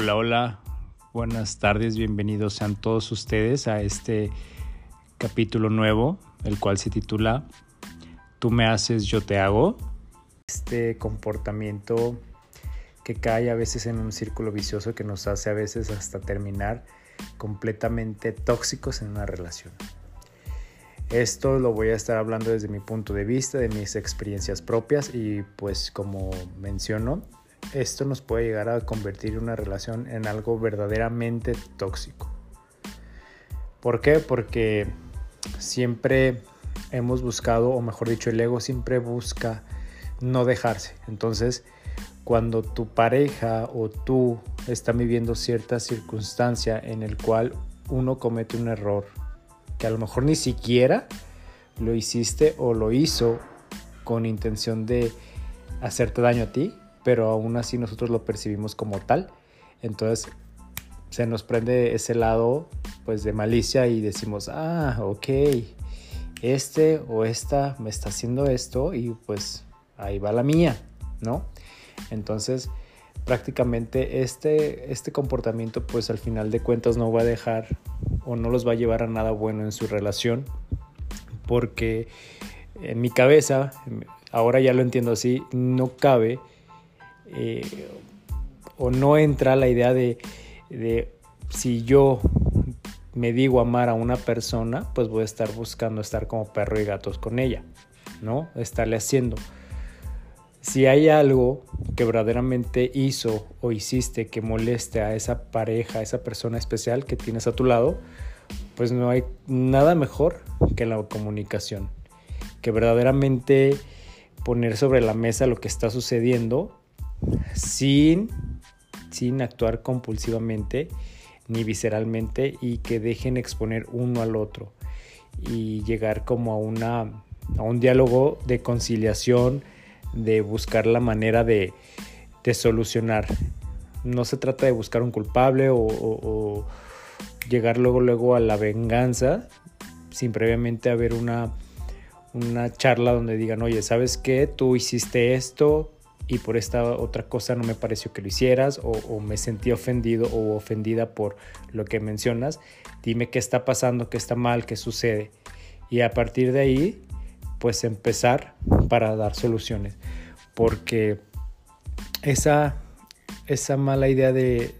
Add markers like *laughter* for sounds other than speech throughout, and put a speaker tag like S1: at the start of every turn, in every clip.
S1: Hola, hola, buenas tardes, bienvenidos sean todos ustedes a este capítulo nuevo, el cual se titula Tú me haces, yo te hago. Este comportamiento que cae a veces en un círculo vicioso que nos hace a veces hasta terminar completamente tóxicos en una relación. Esto lo voy a estar hablando desde mi punto de vista, de mis experiencias propias y pues como menciono, esto nos puede llegar a convertir una relación en algo verdaderamente tóxico. ¿Por qué? Porque siempre hemos buscado, o mejor dicho, el ego siempre busca no dejarse. Entonces, cuando tu pareja o tú están viviendo cierta circunstancia en el cual uno comete un error que a lo mejor ni siquiera lo hiciste o lo hizo con intención de hacerte daño a ti, pero aún así nosotros lo percibimos como tal. Entonces se nos prende ese lado pues de malicia y decimos, ah, ok, este o esta me está haciendo esto y pues ahí va la mía, ¿no? Entonces prácticamente este, este comportamiento pues al final de cuentas no va a dejar o no los va a llevar a nada bueno en su relación porque en mi cabeza, ahora ya lo entiendo así, no cabe eh, o no entra la idea de, si yo me digo amar a una persona, pues voy a estar buscando estar como perro y gatos con ella, ¿no? Estarle haciendo. Si hay algo que verdaderamente hizo o hiciste que moleste a esa pareja, a esa persona especial que tienes a tu lado, pues no hay nada mejor que la comunicación. Que verdaderamente poner sobre la mesa lo que está sucediendo sin, sin actuar compulsivamente ni visceralmente y que dejen exponer uno al otro y llegar como a, una, a un diálogo de conciliación, de buscar la manera de, de solucionar. No se trata de buscar un culpable o, o, llegar luego, luego a la venganza sin previamente haber una, una charla donde digan, oye, ¿sabes qué? Tú hiciste esto, y por esta otra cosa no me pareció que lo hicieras o, me sentí ofendido o ofendida por lo que mencionas, dime qué está pasando, qué está mal, qué sucede. Y a partir de ahí, pues empezar para dar soluciones. Porque esa, esa mala idea de,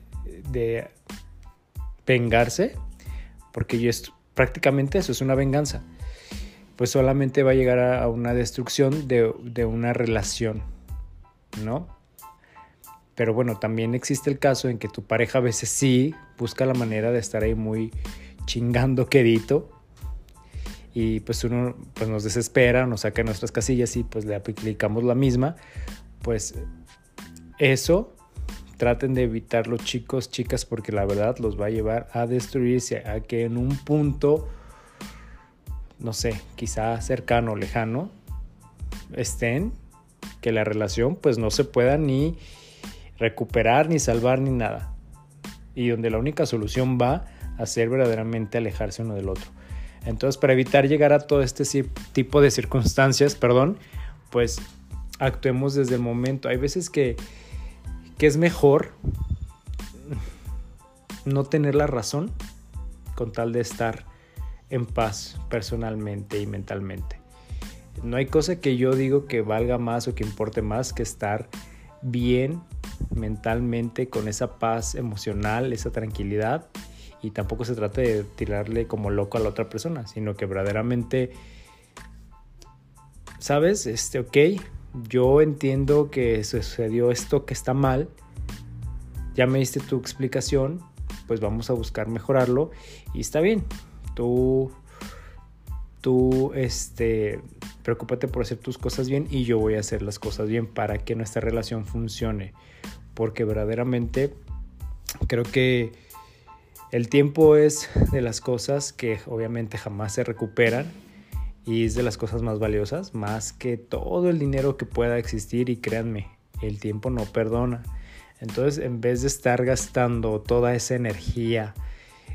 S1: vengarse, porque yo es, prácticamente eso es una venganza, pues solamente va a llegar a, una destrucción de, de una relación ¿no? Pero bueno, también existe el caso en que tu pareja a veces sí busca la manera de estar ahí muy chingando quedito y pues uno pues nos desespera, nos saca nuestras casillas y pues le aplicamos la misma, pues eso traten de evitarlo chicos, chicas, porque la verdad los va a llevar a destruirse, a que en un punto, no sé, quizá cercano o lejano, estén que la relación pues no se pueda ni recuperar, ni salvar, ni nada. Y donde la única solución va a ser verdaderamente alejarse uno del otro. Entonces, para evitar llegar a todo este tipo de circunstancias, perdón, pues actuemos desde el momento. Hay veces que, que es mejor no tener la razón con tal de estar en paz personalmente y mentalmente. No hay cosa que yo digo que valga más o que importe más que estar bien mentalmente con esa paz emocional, esa tranquilidad y tampoco se trata de tirarle como loco a la otra persona, sino que verdaderamente, ¿sabes? Este, ok, yo entiendo que sucedió esto que está mal, ya me diste tu explicación, pues vamos a buscar mejorarlo y está bien, tú, tú, este, Preocúpate por hacer tus cosas bien y yo voy a hacer las cosas bien para que nuestra relación funcione. Porque verdaderamente creo que el tiempo es de las cosas que obviamente jamás se recuperan y es de las cosas más valiosas, más que todo el dinero que pueda existir y créanme, el tiempo no perdona. Entonces, en vez de estar gastando toda esa energía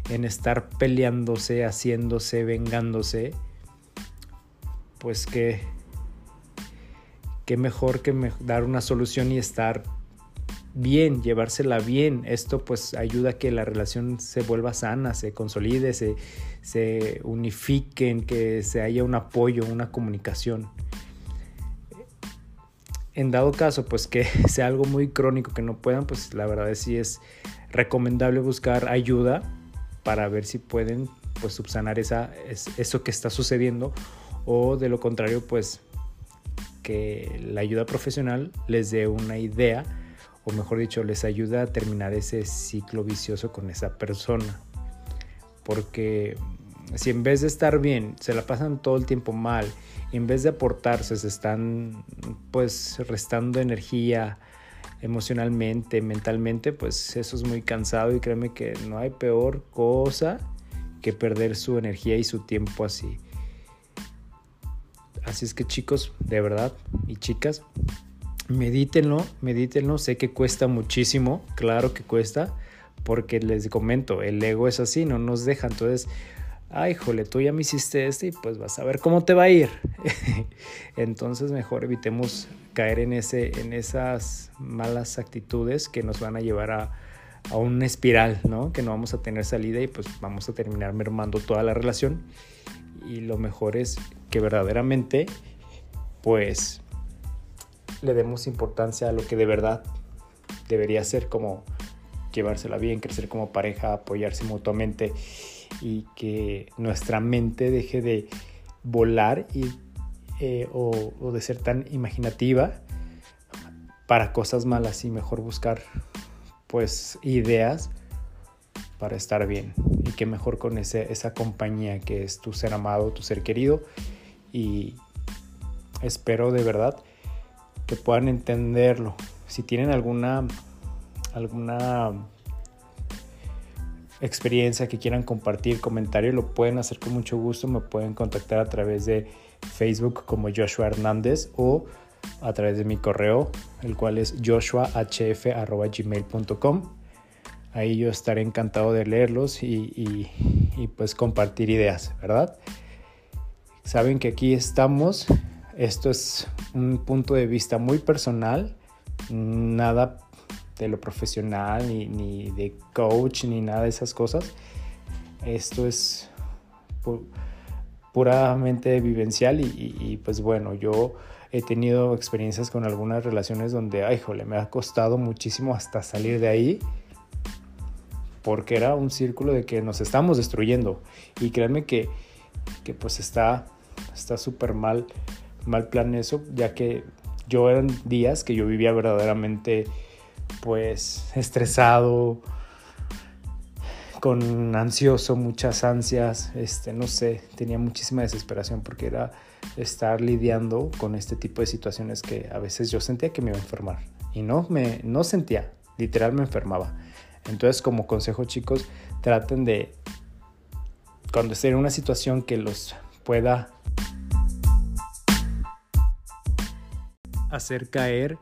S1: en estar peleándose, haciéndose, vengándose, pues que, qué mejor que dar una solución y estar bien, llevársela bien. Esto pues ayuda a que la relación se vuelva sana, se consolide, se, se unifiquen, que se haya un apoyo, una comunicación. En dado caso, pues que *laughs* sea algo muy crónico que no puedan, pues la verdad es sí es recomendable buscar ayuda para ver si pueden pues subsanar esa, eso que está sucediendo o de lo contrario pues que la ayuda profesional les dé una idea o mejor dicho les ayuda a terminar ese ciclo vicioso con esa persona porque si en vez de estar bien se la pasan todo el tiempo mal en vez de aportarse se están pues restando energía emocionalmente, mentalmente, pues eso es muy cansado y créeme que no hay peor cosa que perder su energía y su tiempo así. Así es que chicos, de verdad, y chicas, medítenlo, medítenlo, sé que cuesta muchísimo, claro que cuesta, porque les comento, el ego es así, no nos deja, entonces ay, jole, tú ya me hiciste esto y pues vas a ver cómo te va a ir. *laughs* Entonces mejor evitemos caer en, ese, en esas malas actitudes que nos van a llevar a, a una espiral, ¿no? Que no vamos a tener salida y pues vamos a terminar mermando toda la relación. Y lo mejor es que verdaderamente pues le demos importancia a lo que de verdad debería ser como llevársela bien, crecer como pareja, apoyarse mutuamente y que nuestra mente deje de volar y, eh, o, o de ser tan imaginativa para cosas malas y mejor buscar pues ideas para estar bien y que mejor con esa compañía que es tu ser amado, tu ser querido y espero de verdad que puedan entenderlo. Si tienen alguna alguna experiencia que quieran compartir, comentario, lo pueden hacer con mucho gusto. Me pueden contactar a través de Facebook como Joshua Hernández o a través de mi correo, el cual es joshuahf.gmail.com. Ahí yo estaré encantado de leerlos y, y pues compartir ideas, ¿verdad? Saben que aquí estamos. Esto es un punto de vista muy personal, nada de lo profesional, ni, de coach, ni nada de esas cosas. Esto es puramente vivencial y, pues bueno, yo he tenido experiencias con algunas relaciones donde, ay, jole, me ha costado muchísimo hasta salir de ahí porque era un círculo de que nos estamos destruyendo y créanme que, que pues está súper mal mal plan eso ya que yo eran días que yo vivía verdaderamente pues estresado, con ansioso, muchas ansias, este, no sé, tenía muchísima desesperación porque era estar lidiando con este tipo de situaciones que a veces yo sentía que me iba a enfermar y no me no sentía, literal me enfermaba. Entonces, como consejo, chicos, traten de cuando estén en una situación que los pueda hacer caer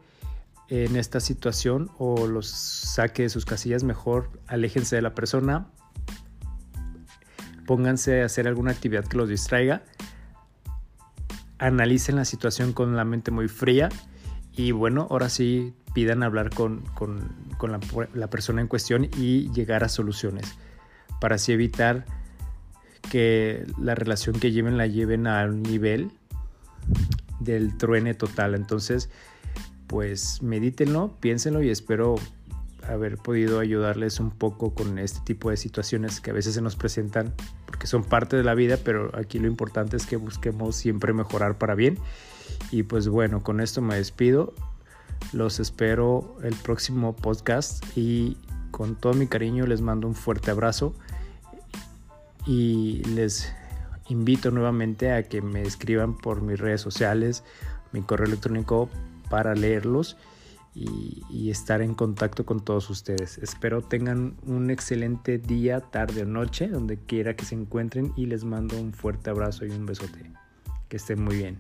S1: en esta situación o los saque de sus casillas, mejor aléjense de la persona, pónganse a hacer alguna actividad que los distraiga, analicen la situación con la mente muy fría y bueno, ahora sí pidan hablar con, la, persona en cuestión y llegar a soluciones para así evitar que la relación que lleven la lleven a un nivel del truene total. Entonces, pues medítenlo, piénsenlo y espero haber podido ayudarles un poco con este tipo de situaciones que a veces se nos presentan porque son parte de la vida, pero aquí lo importante es que busquemos siempre mejorar para bien. Y pues bueno, con esto me despido. Los espero el próximo podcast y con todo mi cariño les mando un fuerte abrazo y les invito nuevamente a que me escriban por mis redes sociales, mi correo electrónico para leerlos y, estar en contacto con todos ustedes. Espero tengan un excelente día, tarde o noche, donde quiera que se encuentren y les mando un fuerte abrazo y un besote. Que estén muy bien.